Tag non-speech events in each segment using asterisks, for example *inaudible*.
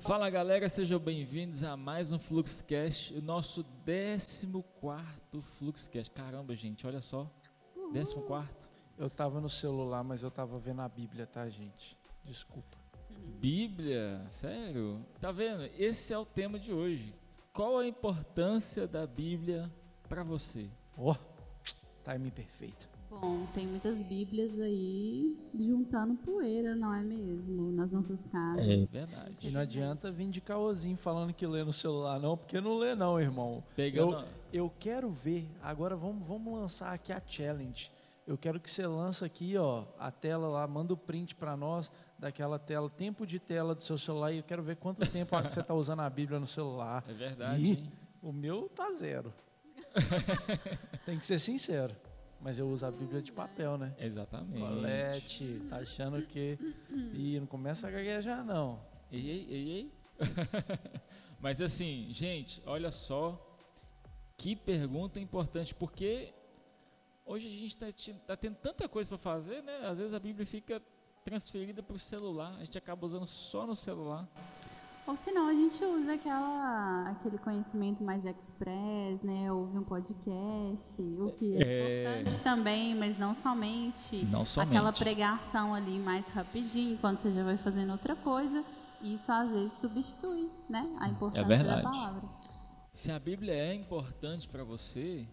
Fala galera, sejam bem-vindos a mais um Fluxcast, o nosso 14 Fluxcast. Caramba, gente, olha só. 14. Eu tava no celular, mas eu tava vendo a Bíblia, tá, gente? Desculpa. Bíblia, sério? Tá vendo? Esse é o tema de hoje. Qual a importância da Bíblia para você? Ó, oh, timing perfeito. Bom, tem muitas Bíblias aí juntando poeira, não é mesmo? Nas nossas casas. É verdade. E não adianta vir de caôzinho falando que lê no celular, não, porque não lê, não, irmão. Pegando... Eu, eu quero ver. Agora vamos, vamos lançar aqui a challenge. Eu quero que você lance aqui, ó, a tela lá, manda o print para nós daquela tela, tempo de tela do seu celular e eu quero ver quanto tempo você está usando a Bíblia no celular. É verdade. E o meu tá zero. *laughs* Tem que ser sincero. Mas eu uso a Bíblia de papel, né? Exatamente. Colete, tá achando que. *laughs* Ih, não começa a gaguejar, não. Ei, ei, ei, ei. *laughs* Mas assim, gente, olha só. Que pergunta importante, porque hoje a gente está tá tendo tanta coisa para fazer, né? Às vezes a Bíblia fica transferida para o celular, a gente acaba usando só no celular. Ou senão a gente usa aquela, aquele conhecimento mais express, né? Ouve um podcast, o que é, é... importante também, mas não somente, não somente aquela pregação ali mais rapidinho, enquanto você já vai fazendo outra coisa. Isso às vezes substitui, né? A importância é verdade. da palavra. Se a Bíblia é importante para você,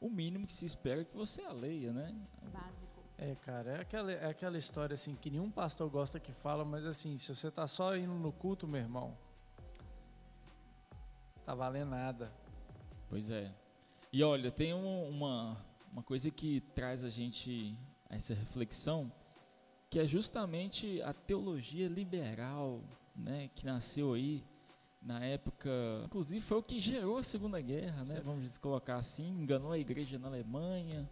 o mínimo que se espera é que você a leia, né? Básico. É, cara, é aquela, é aquela história assim que nenhum pastor gosta que fala, mas assim, se você tá só indo no culto, meu irmão, tá valendo nada. Pois é. E olha, tem um, uma, uma coisa que traz a gente a essa reflexão, que é justamente a teologia liberal, né, que nasceu aí na época, inclusive foi o que gerou a Segunda Guerra, né, vamos colocar assim, enganou a igreja na Alemanha,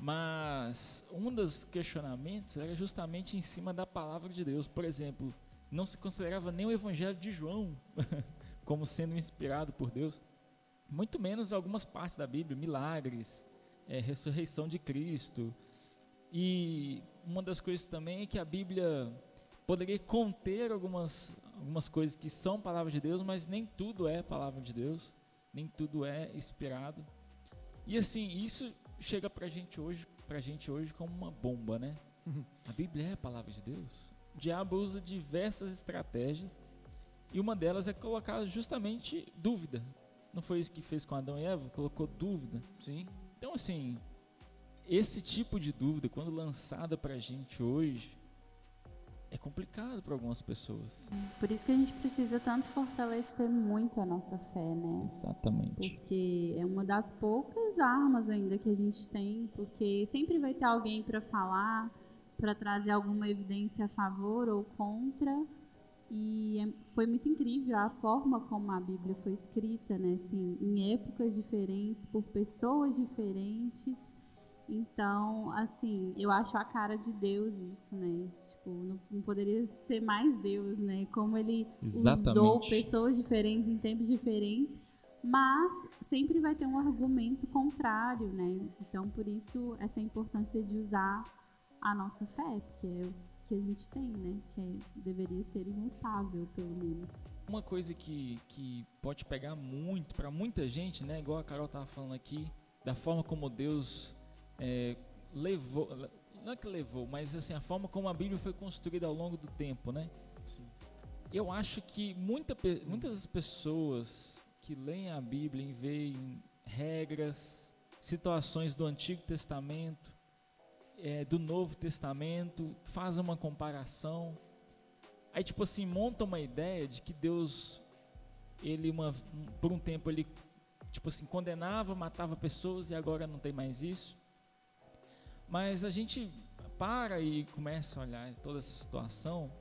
mas um dos questionamentos era justamente em cima da palavra de Deus. Por exemplo, não se considerava nem o Evangelho de João *laughs* como sendo inspirado por Deus, muito menos algumas partes da Bíblia, milagres, é, ressurreição de Cristo. E uma das coisas também é que a Bíblia poderia conter algumas, algumas coisas que são palavra de Deus, mas nem tudo é palavra de Deus, nem tudo é inspirado. E assim, isso chega pra gente hoje, pra gente hoje como uma bomba, né? A Bíblia é a palavra de Deus. O diabo usa diversas estratégias e uma delas é colocar justamente dúvida. Não foi isso que fez com Adão e Eva? Colocou dúvida. Sim. Então, assim, esse tipo de dúvida, quando lançada pra gente hoje, é complicado para algumas pessoas. Por isso que a gente precisa tanto fortalecer muito a nossa fé, né? Exatamente. Porque é uma das poucas armas ainda que a gente tem, porque sempre vai ter alguém para falar, para trazer alguma evidência a favor ou contra. E é, foi muito incrível a forma como a Bíblia foi escrita, né? Assim, em épocas diferentes, por pessoas diferentes. Então, assim, eu acho a cara de Deus isso, né? Tipo, não, não poderia ser mais Deus, né? Como ele Exatamente. usou pessoas diferentes em tempos diferentes, mas sempre vai ter um argumento contrário, né? Então, por isso, essa importância de usar a nossa fé, porque é o que a gente tem, né? Que é, deveria ser imutável, pelo menos. Uma coisa que, que pode pegar muito para muita gente, né? Igual a Carol tava falando aqui, da forma como Deus é, levou, não é que levou, mas assim, a forma como a Bíblia foi construída ao longo do tempo, né? Sim. Eu acho que muita, muitas pessoas que leem a Bíblia e veem regras, situações do Antigo Testamento, é, do Novo Testamento, fazem uma comparação, aí tipo assim, monta uma ideia de que Deus, ele uma, por um tempo ele tipo assim, condenava, matava pessoas e agora não tem mais isso. Mas a gente para e começa a olhar toda essa situação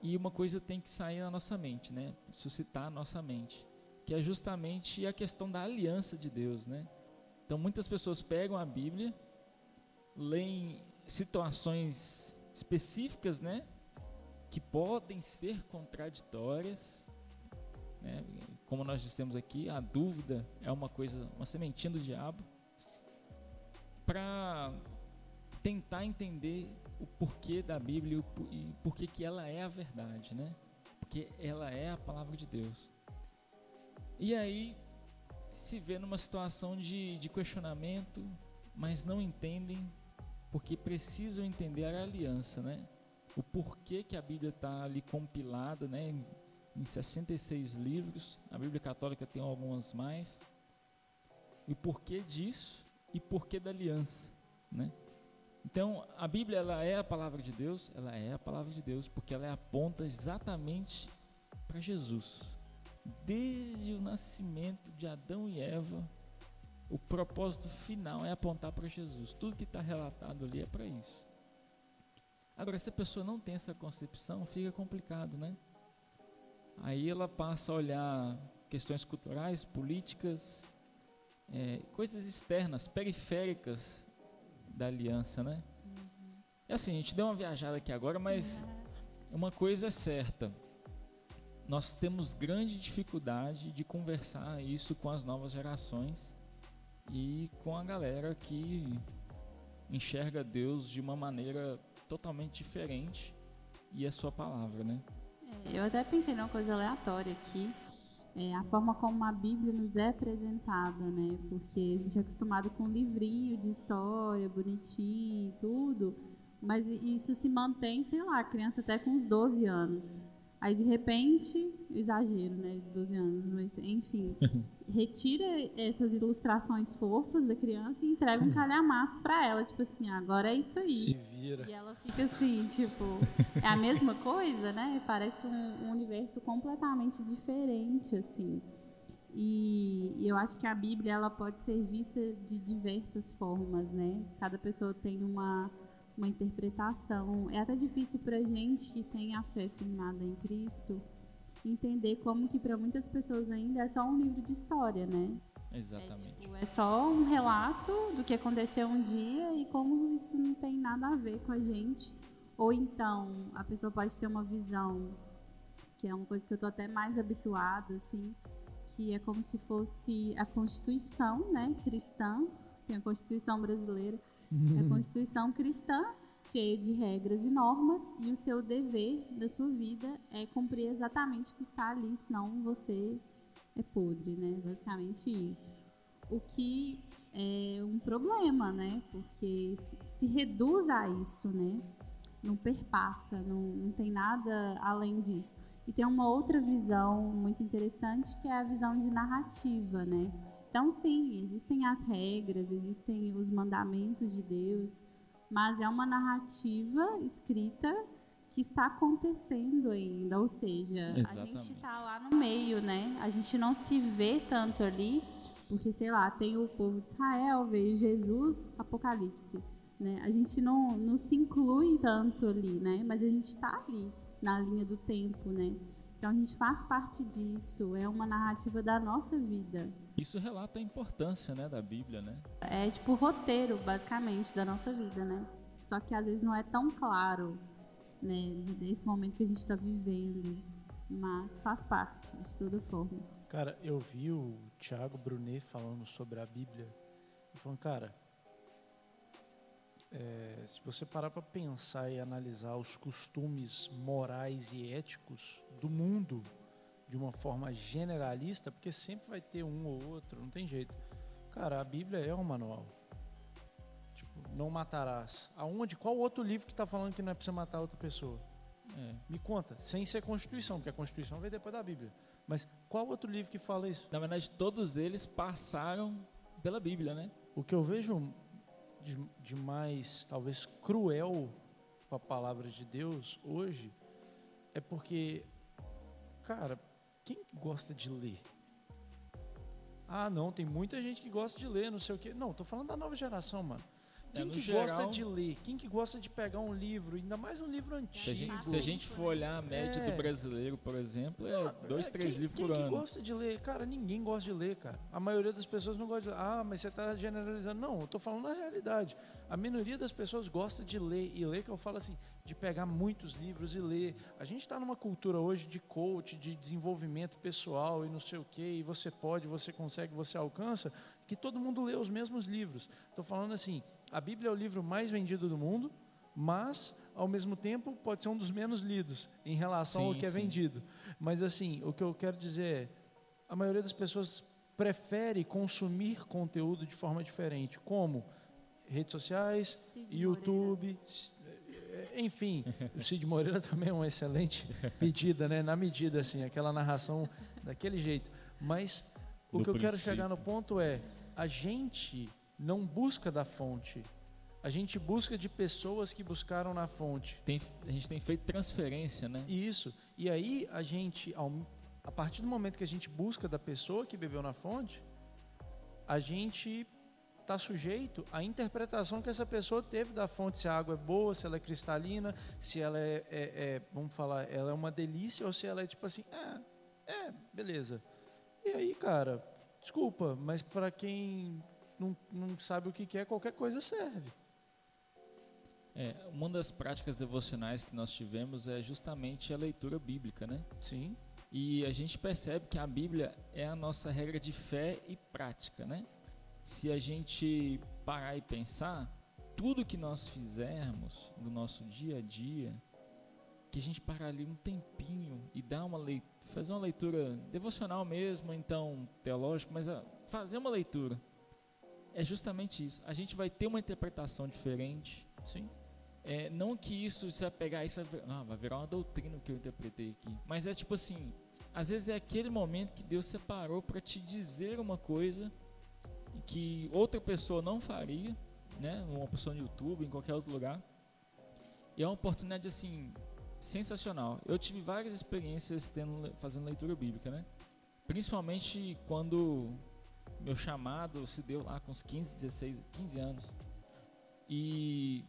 e uma coisa tem que sair na nossa mente, né? Suscitar a nossa mente, que é justamente a questão da aliança de Deus, né? Então muitas pessoas pegam a Bíblia, leem situações específicas, né? Que podem ser contraditórias, né? Como nós dissemos aqui, a dúvida é uma coisa, uma sementinha do diabo, para tentar entender o porquê da Bíblia e o porquê que ela é a verdade, né? Porque ela é a palavra de Deus. E aí se vê numa situação de, de questionamento, mas não entendem porque precisam entender a aliança, né? O porquê que a Bíblia está ali compilada, né? Em, em 66 livros, a Bíblia Católica tem algumas mais. E porquê disso e porquê da aliança, né? Então, a Bíblia ela é a palavra de Deus, ela é a palavra de Deus, porque ela aponta exatamente para Jesus. Desde o nascimento de Adão e Eva, o propósito final é apontar para Jesus. Tudo que está relatado ali é para isso. Agora, se a pessoa não tem essa concepção, fica complicado, né? Aí ela passa a olhar questões culturais, políticas, é, coisas externas, periféricas da aliança, né? Uhum. É assim, a gente deu uma viajada aqui agora, mas uhum. uma coisa é certa. Nós temos grande dificuldade de conversar isso com as novas gerações e com a galera que enxerga Deus de uma maneira totalmente diferente e a sua palavra, né? É, eu até pensei numa coisa aleatória aqui, é, a forma como a Bíblia nos é apresentada, né? Porque a gente é acostumado com um livrinho de história, bonitinho, tudo, mas isso se mantém, sei lá, a criança até com uns 12 anos. Aí, de repente, exagero, né, 12 anos, mas enfim, *laughs* retira essas ilustrações fofas da criança e entrega um calhamaço para ela, tipo assim, agora é isso aí. Se vira. E ela fica assim, tipo, é a mesma *laughs* coisa, né? Parece um, um universo completamente diferente, assim. E, e eu acho que a Bíblia ela pode ser vista de diversas formas, né? Cada pessoa tem uma uma interpretação. É até difícil para gente que tem a fé firmada em Cristo entender como que para muitas pessoas ainda é só um livro de história, né? Exatamente. É, tipo, é só um relato do que aconteceu um dia e como isso não tem nada a ver com a gente. Ou então a pessoa pode ter uma visão que é uma coisa que eu tô até mais habituada, assim, que é como se fosse a Constituição, né, cristã, tem a Constituição brasileira, a *laughs* Constituição cristã, cheia de regras e normas, e o seu dever da sua vida é cumprir exatamente o que está ali, senão você é podre, né? Basicamente isso. O que é um problema, né? Porque se, reduz a isso, né? Não perpassa, não, não tem nada além disso. E tem uma outra visão muito interessante que é a visão de narrativa, né? Então, sim, existem as regras, existem os mandamentos de Deus, mas é uma narrativa escrita que está acontecendo ainda, ou seja, Exatamente. a gente está lá no meio, né? A gente não se vê tanto ali, porque sei lá, tem o povo de Israel, veio Jesus, Apocalipse, né? A gente não, não se inclui tanto ali, né? Mas a gente está ali na linha do tempo, né? Então a gente faz parte disso, é uma narrativa da nossa vida. Isso relata a importância, né, da Bíblia, né? É tipo o roteiro, basicamente, da nossa vida, né? Só que às vezes não é tão claro, né, desse momento que a gente está vivendo, mas faz parte de toda forma. Cara, eu vi o Thiago Brunet falando sobre a Bíblia, falando, cara, se você parar para pensar e analisar os costumes morais e éticos do mundo de uma forma generalista, porque sempre vai ter um ou outro, não tem jeito. Cara, a Bíblia é um manual. Tipo, não matarás. Aonde? Qual outro livro que está falando que não é para você matar outra pessoa? É. Me conta, sem ser Constituição, porque a Constituição veio depois da Bíblia. Mas qual outro livro que fala isso? Na verdade, todos eles passaram pela Bíblia, né? O que eu vejo de, de mais, talvez, cruel com a palavra de Deus hoje é porque, cara, quem gosta de ler? Ah, não, tem muita gente que gosta de ler, não sei o quê. Não, tô falando da nova geração, mano. É, Quem é, que geral, gosta de ler? Quem que gosta de pegar um livro, ainda mais um livro antigo? Se a gente, se a gente for olhar a média é. do brasileiro, por exemplo, é dois, três quem, livros quem por ano. Quem gosta de ler? Cara, ninguém gosta de ler, cara. A maioria das pessoas não gosta de ler. Ah, mas você está generalizando. Não, eu tô falando a realidade. A minoria das pessoas gosta de ler. E ler, que eu falo assim, de pegar muitos livros e ler. A gente está numa cultura hoje de coach, de desenvolvimento pessoal e não sei o quê, e você pode, você consegue, você alcança, que todo mundo lê os mesmos livros. Estou falando assim, A Bíblia é o livro mais vendido do mundo, mas ao mesmo tempo pode ser um dos menos lidos em relação sim, ao que é vendido. Mas assim, o que eu quero dizer é, a maioria das pessoas prefere consumir conteúdo de forma diferente, como redes sociais, Cid YouTube, Moreira. enfim, o Cid Moreira *laughs* também é uma excelente pedida, né? Na medida assim, aquela narração daquele jeito. Mas o Do que eu quero chegar no ponto é, a gente não busca da fonte. A gente busca de pessoas que buscaram na fonte. Tem, a gente tem feito transferência, né? Isso. E aí a gente, a partir do momento que a gente busca da pessoa que bebeu na fonte, a gente está sujeito à interpretação que essa pessoa teve da fonte, se a água é boa, se ela é cristalina, se ela é, é, é vamos falar, ela é uma delícia ou se ela é tipo assim, é, é, beleza. E aí, cara, desculpa, mas para quem não, não sabe o que é, qualquer coisa serve. É, uma das práticas devocionais que nós tivemos é justamente a leitura bíblica, né? Sim. E a gente percebe que a Bíblia é a nossa regra de fé e prática, né? Se a gente parar e pensar, tudo que nós fizermos no nosso dia a dia, que a gente parar ali um tempinho e dar uma leitura, fazer uma leitura devocional mesmo, então teológica, mas fazer uma leitura é justamente isso. A gente vai ter uma interpretação diferente. Sim. É, não que isso, você vai pegar isso, vai, ah, vai virar uma doutrina que eu interpretei aqui. Mas é tipo assim, às vezes é aquele momento que Deus separou para te dizer uma coisa que outra pessoa não faria, né? Uma pessoa no YouTube, em qualquer outro lugar. E é uma oportunidade assim sensacional. Eu tive várias experiências tendo, fazendo leitura bíblica, né? Principalmente quando meu chamado se deu lá com uns 15, 16, 15 anos. E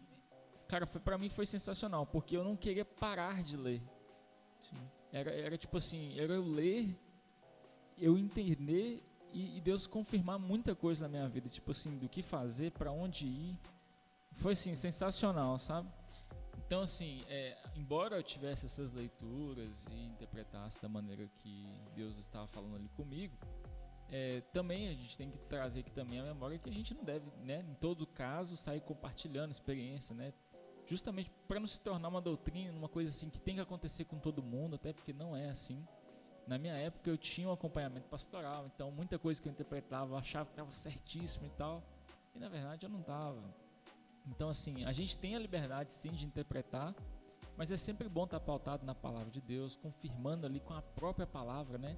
cara, foi para mim foi sensacional, porque eu não queria parar de ler. Sim. Era, era tipo assim, era eu ler, eu entender e, e, Deus confirmar muita coisa na minha vida, tipo assim, do que fazer, para onde ir. Foi assim, sensacional, sabe? Então, assim, é, embora eu tivesse essas leituras e interpretasse da maneira que Deus estava falando ali comigo, é, também a gente tem que trazer aqui também a memória que a gente não deve, né, em todo caso, sair compartilhando experiência, né? justamente para não se tornar uma doutrina, uma coisa assim que tem que acontecer com todo mundo, até porque não é assim. Na minha época eu tinha um acompanhamento pastoral, então muita coisa que eu interpretava eu achava que estava certíssimo e tal, e na verdade eu não estava. Então assim, a gente tem a liberdade sim de interpretar, mas é sempre bom estar pautado na palavra de Deus, confirmando ali com a própria palavra, né?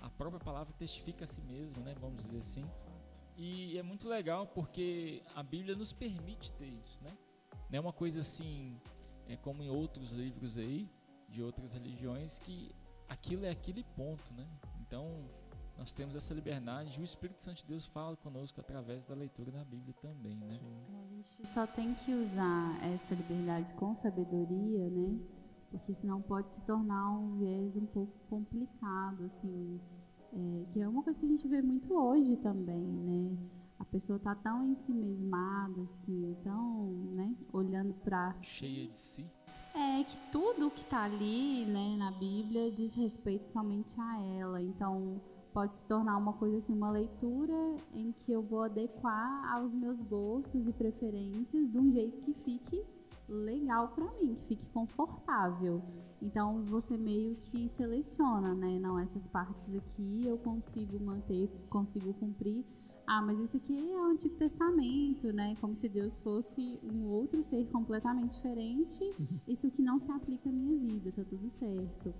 A própria palavra testifica a si mesmo, né? Vamos dizer assim. E é muito legal porque a Bíblia nos permite ter isso, né? Não é uma coisa assim, é como em outros livros aí, de outras religiões, que aquilo é aquele ponto, né? Então, nós temos essa liberdade. O Espírito Santo de Deus fala conosco através da leitura da Bíblia também, né? Sim. A gente só tem que usar essa liberdade com sabedoria, né? Porque senão pode se tornar um viés um pouco complicado, assim. É, que é uma coisa que a gente vê muito hoje também, né? a pessoa tá tão em si mesmada, assim, tão, né, olhando para cheia de si. É que tudo que está ali, né, na Bíblia diz respeito somente a ela. Então, pode se tornar uma coisa assim, uma leitura em que eu vou adequar aos meus gostos e preferências de um jeito que fique legal para mim, que fique confortável. Então você meio que seleciona, né? Não, essas partes aqui eu consigo manter, consigo cumprir ah, mas isso aqui é o Antigo Testamento, né? Como se Deus fosse um outro ser completamente diferente. Uhum. Isso que não se aplica à minha vida, tá tudo certo.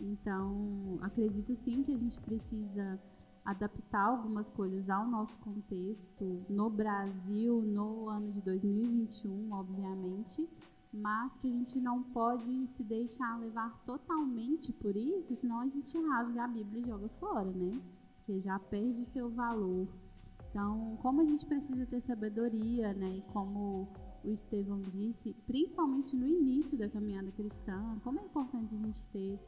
Então, acredito sim que a gente precisa adaptar algumas coisas ao nosso contexto no Brasil, no ano de 2021, obviamente, mas que a gente não pode se deixar levar totalmente por isso, senão a gente rasga a Bíblia e joga fora, né? Porque já perde o seu valor. Então, como a gente precisa ter sabedoria, né? E como o Estevão disse, principalmente no início da caminhada cristã, como é importante a gente ter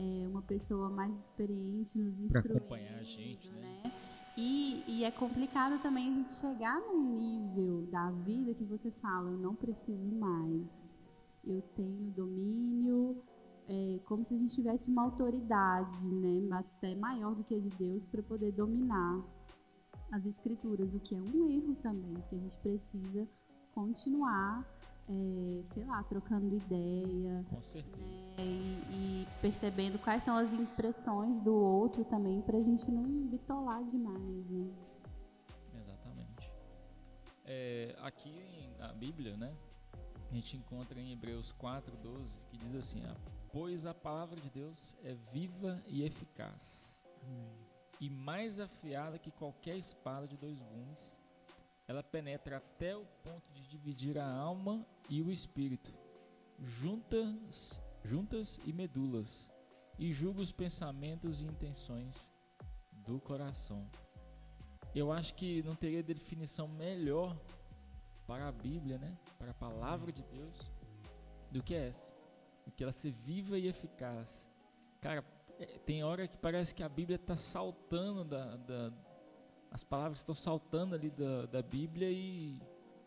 é, uma pessoa mais experiente nos instruindo. Acompanhar a gente, né? né? E, e, é complicado também a gente chegar num nível da vida que você fala, eu não preciso mais. Eu tenho domínio, é, como se a gente tivesse uma autoridade, né? Até maior do que a de Deus para poder dominar as escrituras, o que é um erro também, que a gente precisa continuar, é, sei lá, trocando ideia. Com certeza. Né, e, e, percebendo quais são as impressões do outro também, para a gente não bitolar demais, né? Exatamente. É, aqui na Bíblia, né, a gente encontra em Hebreus 4:12 que diz assim: ah, "Pois a palavra de Deus é viva e eficaz, Amém. e mais afiada que qualquer espada de dois gumes. Ela penetra até o ponto de dividir a alma e o espírito, juntas, juntas e medulas, e julga os pensamentos e intenções do coração." Eu acho que não teria definição melhor para a Bíblia, né? Para a palavra de Deus, do que essa. Do que ela ser viva e eficaz. Cara, é, tem hora que parece que a Bíblia está saltando da, da, as palavras estão saltando ali da, da Bíblia e,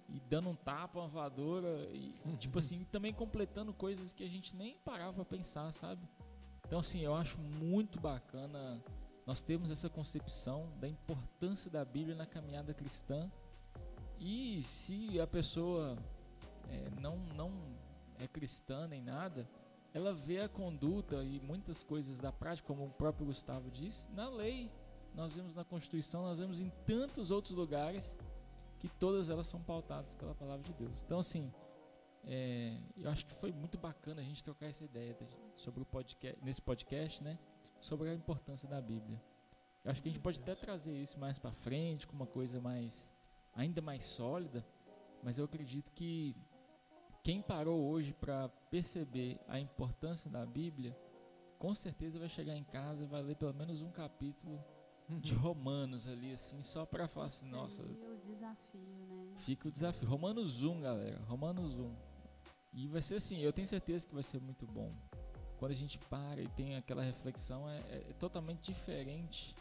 e dando um tapa, uma voadora e tipo assim, também completando coisas que a gente nem parava para pensar, sabe? Então assim, eu acho muito bacana nós temos essa concepção da importância da Bíblia na caminhada cristã e se a pessoa é, não, não é cristã nem nada, ela vê a conduta e muitas coisas da prática, como o próprio Gustavo disse, na lei. Nós vemos na Constituição, nós vemos em tantos outros lugares que todas elas são pautadas pela palavra de Deus. Então, assim, é, eu acho que foi muito bacana a gente trocar essa ideia sobre o podcast, nesse podcast, né? Sobre a importância da Bíblia. Eu acho que a gente pode até trazer isso mais para frente, com uma coisa mais ainda mais sólida, mas eu acredito que quem parou hoje para perceber a importância da Bíblia, com certeza vai chegar em casa e vai ler pelo menos um capítulo de Romanos ali, assim, só para falar assim, nossa. Fica o desafio, né? Fica o desafio. Romanos 1, galera. Romanos 1. E vai ser assim, eu tenho certeza que vai ser muito bom. Quando a gente para e tem aquela reflexão, é, é totalmente diferente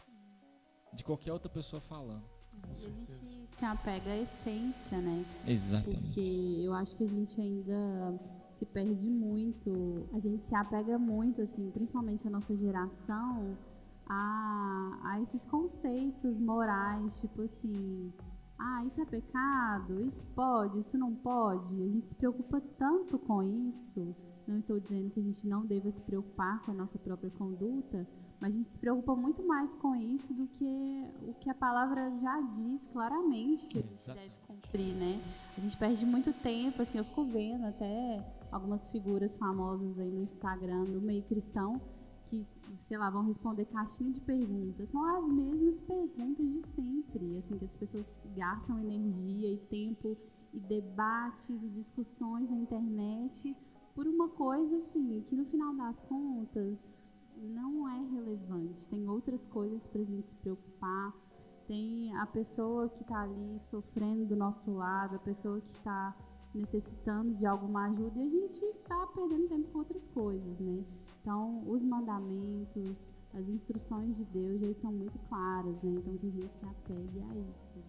de qualquer outra pessoa falando. E a gente se apega à essência, né? Exatamente. Porque eu acho que a gente ainda se perde muito, a gente se apega muito, assim, principalmente a nossa geração, a, a esses conceitos morais, tipo assim, ah, isso é pecado, isso pode, isso não pode. A gente se preocupa tanto com isso. Não estou dizendo que a gente não deva se preocupar com a nossa própria conduta, mas a gente se preocupa muito mais com isso do que o que a palavra já diz claramente que a gente deve cumprir, né? A gente perde muito tempo, assim, eu fico vendo até algumas figuras famosas aí no Instagram, no meio cristão, que, sei lá, vão responder caixinha de perguntas. São as mesmas perguntas de sempre, assim, que as pessoas gastam energia e tempo e debates e discussões na internet por uma coisa, assim, que no final das contas não é relevante. Tem outras coisas para a gente se preocupar. Tem a pessoa que está ali sofrendo do nosso lado, a pessoa que está necessitando de alguma ajuda e a gente está perdendo tempo com outras coisas, né? Então, os mandamentos, as instruções de Deus já estão muito claras, né? Então, que a gente se apegue a isso.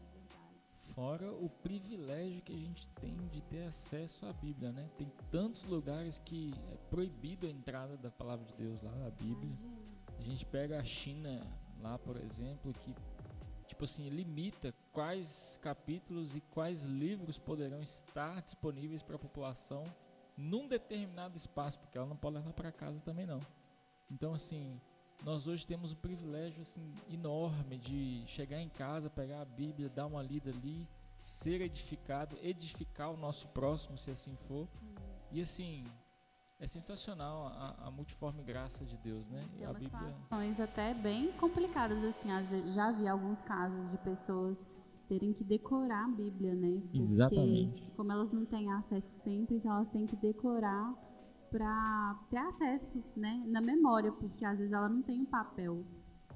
Fora o privilégio que a gente tem de ter acesso à Bíblia, né? Tem tantos lugares que é proibido a entrada da palavra de Deus lá na Bíblia. A gente pega a China lá, por exemplo, que tipo assim, limita quais capítulos e quais livros poderão estar disponíveis para a população num determinado espaço, porque ela não pode levar para casa também não. Então assim, nós hoje temos o privilégio assim enorme de chegar em casa, pegar a Bíblia, dar uma lida ali, ser edificado, edificar o nosso próximo, se assim for. E assim, é sensacional a, a, multiforme graça de Deus, né? Tem a Bíblia... situações até bem complicadas, assim. Já vi alguns casos de pessoas terem que decorar a Bíblia, né? Porque Exatamente. Como elas não têm acesso sempre, então elas têm que decorar para ter acesso né, na memória, porque às vezes ela não tem um papel.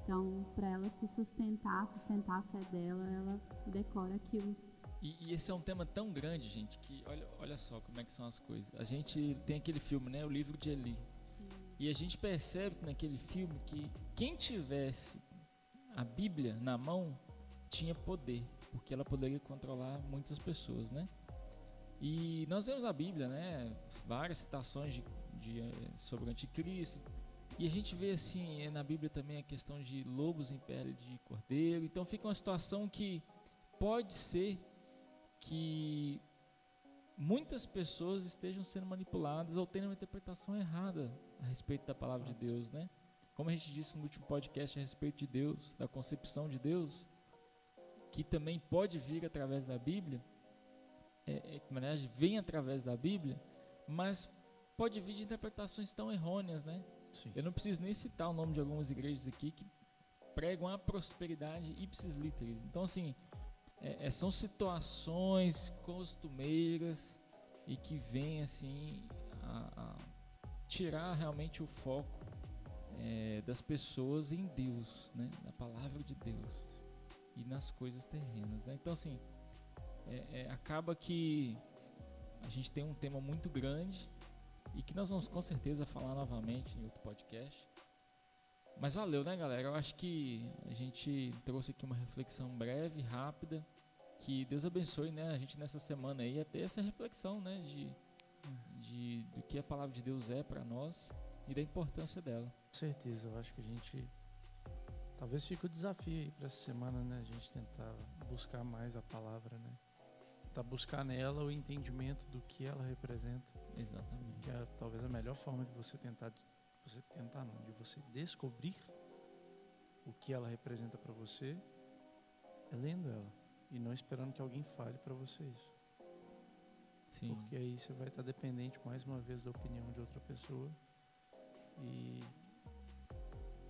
Então, para ela se sustentar, sustentar a fé dela, ela decora aquilo. E, e, esse é um tema tão grande, gente, que olha, olha só como é que são as coisas. A gente tem aquele filme, né, o livro de Eli. Sim. E a gente percebe naquele filme que quem tivesse a Bíblia na mão tinha poder, porque ela poderia controlar muitas pessoas, né? E nós vemos na Bíblia, né, várias citações de, de, eh, sobre o anticristo. E a gente vê assim, é, na Bíblia também a questão de lobos em pele de cordeiro. Então fica uma situação que pode ser que muitas pessoas estejam sendo manipuladas ou tendo uma interpretação errada a respeito da palavra de Deus, né? Como a gente disse no último podcast a respeito de Deus, da concepção de Deus, que também pode vir através da Bíblia, é, é, na verdade vem através da Bíblia, mas pode vir de interpretações tão errôneas, né? Sim. Eu não preciso nem citar o nome de algumas igrejas aqui que pregam a prosperidade ipsis literis. Então, assim, é, é, são situações costumeiras e que vêm, assim, a, a tirar realmente o foco é, das pessoas em Deus, né? Na palavra de Deus e nas coisas terrenas. Né? Então, assim, é, é, acaba que a gente tem um tema muito grande e que nós vamos com certeza falar novamente em outro podcast. Mas valeu, né, galera? Eu acho que a gente trouxe aqui uma reflexão breve, rápida. Que Deus abençoe, né, a gente nessa semana aí a ter essa reflexão, né, de, de do que a palavra de Deus é para nós e da importância dela. Com certeza, eu acho que a gente talvez fique o desafio aí para essa semana, né, a gente tentar buscar mais a palavra, né? Tentar buscar nela o entendimento do que ela representa. Exatamente. que é talvez a melhor forma de você tentar você tentar não, de você descobrir o que ela representa para você é lendo ela e não esperando que alguém fale para você isso. Sim. Porque aí você vai estar dependente mais uma vez da opinião de outra pessoa. E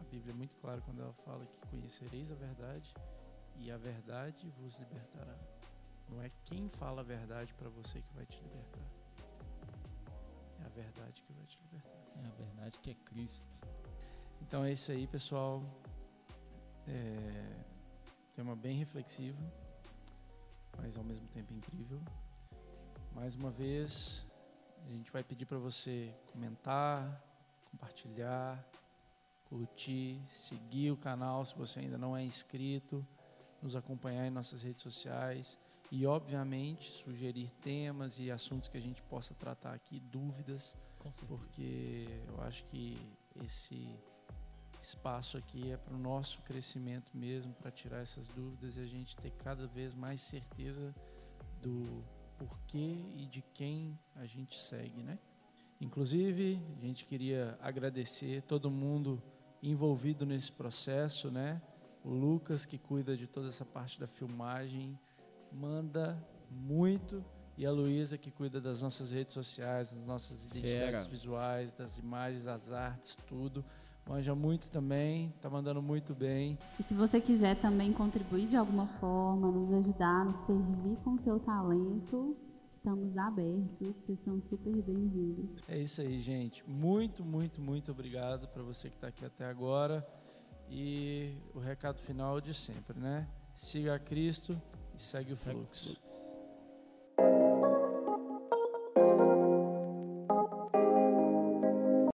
Bíblia é muito clara quando ela fala que conhecereis a verdade e a verdade vos libertará. Não é quem fala a verdade para você que vai te libertar. É a verdade que vai te libertar. É a verdade que é Cristo. Então é isso aí, pessoal. É, tema bem reflexivo, mas ao mesmo tempo incrível. Mais uma vez, a gente vai pedir para você comentar, compartilhar, curtir, seguir o canal se você ainda não é inscrito, nos acompanhar em nossas redes sociais e, obviamente, sugerir temas e assuntos que a gente possa tratar aqui, dúvidas porque eu acho que esse espaço aqui é para o nosso crescimento mesmo, para tirar essas dúvidas e a gente ter cada vez mais certeza do porquê e de quem a gente segue, né? Inclusive, a gente queria agradecer todo mundo envolvido nesse processo, né? O Lucas que cuida de toda essa parte da filmagem, manda muito e a Luísa que cuida das nossas redes sociais, das nossas identidades Fera. visuais, das imagens, das artes, tudo. Manja muito também, tá mandando muito bem. E se você quiser também contribuir de alguma forma, nos ajudar, nos servir com seu talento, estamos abertos, vocês são super bem-vindos. É isso aí, gente. Muito, muito, muito obrigado para você que está aqui até agora. E o recado final é de sempre, né? Siga a Cristo e segue o Segue o fluxo. fluxo.